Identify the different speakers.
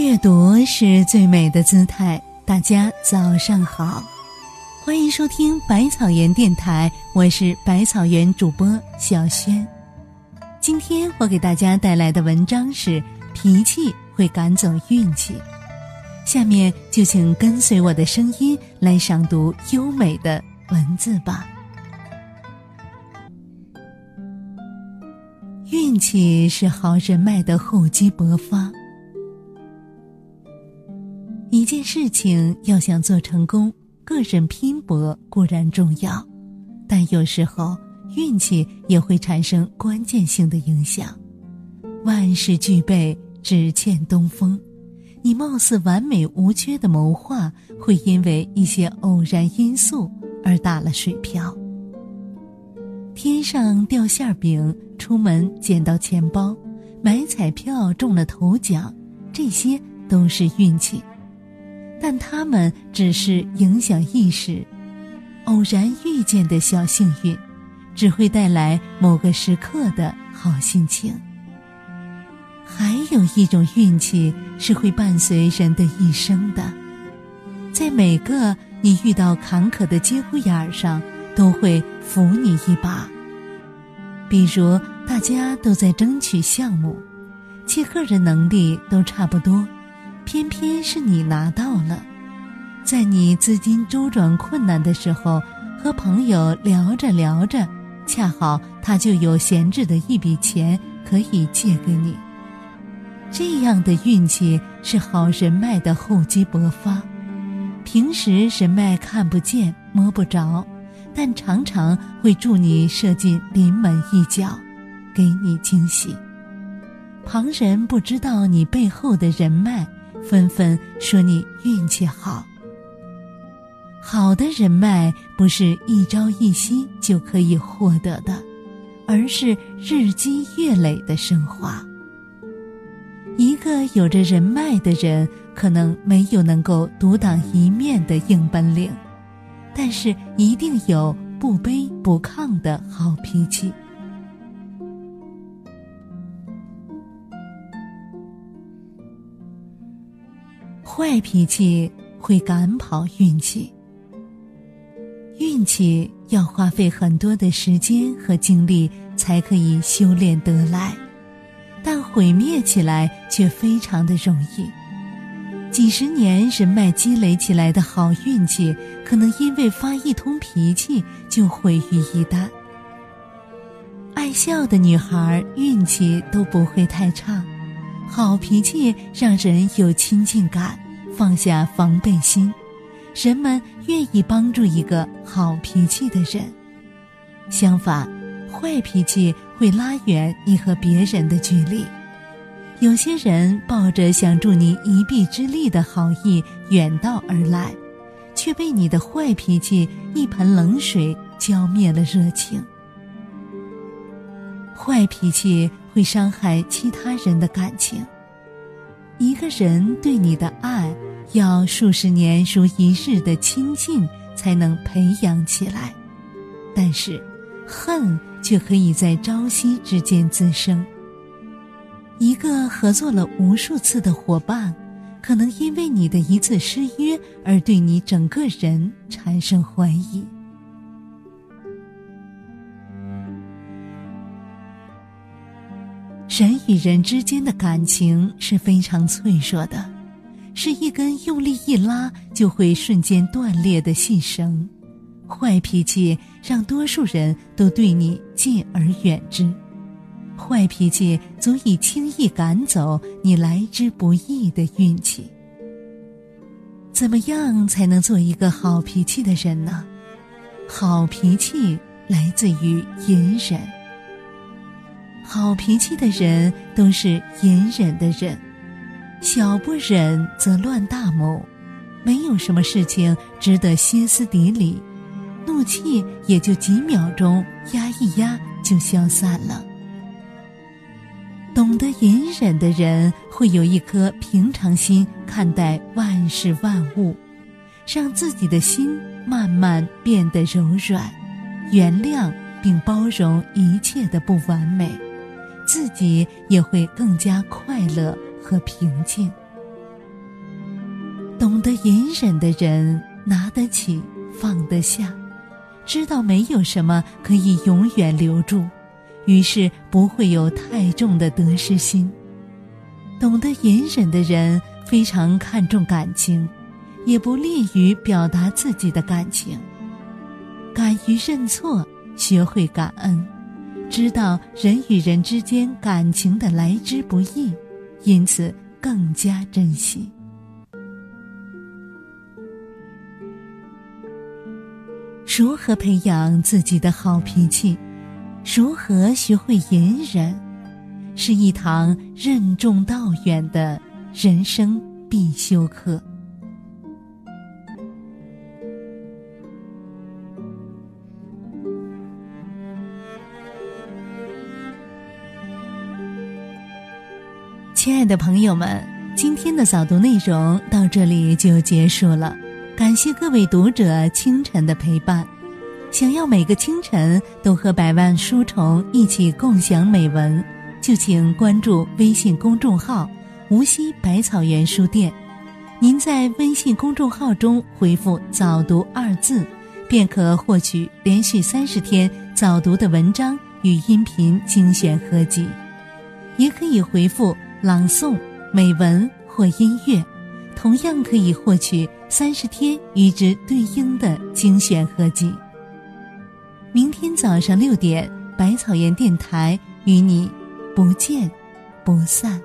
Speaker 1: 阅读是最美的姿态。大家早上好，欢迎收听百草园电台，我是百草园主播小轩。今天我给大家带来的文章是：脾气会赶走运气。下面就请跟随我的声音来赏读优美的文字吧。运气是好人脉的厚积薄发。一件事情要想做成功，个人拼搏固然重要，但有时候运气也会产生关键性的影响。万事俱备，只欠东风。你貌似完美无缺的谋划，会因为一些偶然因素而打了水漂。天上掉馅饼，出门捡到钱包，买彩票中了头奖，这些都是运气。但他们只是影响意识，偶然遇见的小幸运，只会带来某个时刻的好心情。还有一种运气是会伴随人的一生的，在每个你遇到坎坷的节骨眼儿上，都会扶你一把。比如大家都在争取项目，其个人能力都差不多。偏偏是你拿到了，在你资金周转困难的时候，和朋友聊着聊着，恰好他就有闲置的一笔钱可以借给你。这样的运气是好人脉的厚积薄发。平时人脉看不见摸不着，但常常会助你射进临门一脚，给你惊喜。旁人不知道你背后的人脉。纷纷说你运气好。好的人脉不是一朝一夕就可以获得的，而是日积月累的升华。一个有着人脉的人，可能没有能够独当一面的硬本领，但是一定有不卑不亢的好脾气。坏脾气会赶跑运气，运气要花费很多的时间和精力才可以修炼得来，但毁灭起来却非常的容易。几十年人脉积累起来的好运气，可能因为发一通脾气就毁于一旦。爱笑的女孩运气都不会太差。好脾气让人有亲近感，放下防备心，人们愿意帮助一个好脾气的人。相反，坏脾气会拉远你和别人的距离。有些人抱着想助你一臂之力的好意远道而来，却被你的坏脾气一盆冷水浇灭了热情。坏脾气会伤害其他人的感情。一个人对你的爱，要数十年如一日的亲近才能培养起来，但是恨却可以在朝夕之间滋生。一个合作了无数次的伙伴，可能因为你的一次失约而对你整个人产生怀疑。人与人之间的感情是非常脆弱的，是一根用力一拉就会瞬间断裂的细绳。坏脾气让多数人都对你敬而远之，坏脾气足以轻易赶走你来之不易的运气。怎么样才能做一个好脾气的人呢？好脾气来自于隐忍。好脾气的人都是隐忍的人，小不忍则乱大谋，没有什么事情值得歇斯底里，怒气也就几秒钟压一压就消散了。懂得隐忍的人会有一颗平常心看待万事万物，让自己的心慢慢变得柔软，原谅并包容一切的不完美。自己也会更加快乐和平静。懂得隐忍的人，拿得起，放得下，知道没有什么可以永远留住，于是不会有太重的得失心。懂得隐忍的人，非常看重感情，也不利于表达自己的感情。敢于认错，学会感恩，知道人与人之间感情的来之不易，因此更加珍惜。如何培养自己的好脾气？如何学会隐忍？是一堂任重道远的人生必修课。亲爱的朋友们，今天的早读内容到这里就结束了。感谢各位读者清晨的陪伴。想要每个清晨都和百万书虫一起共享美文，就请关注微信公众号“无锡百草园书店”。您在微信公众号中回复“早读”二字，便可获取连续三十天早读的文章与音频精选合集。也可以回复“朗诵”“美文”或“音乐”。同样可以获取三十天与之对应的精选合集。明天早上六点，百草园电台与你不见不散。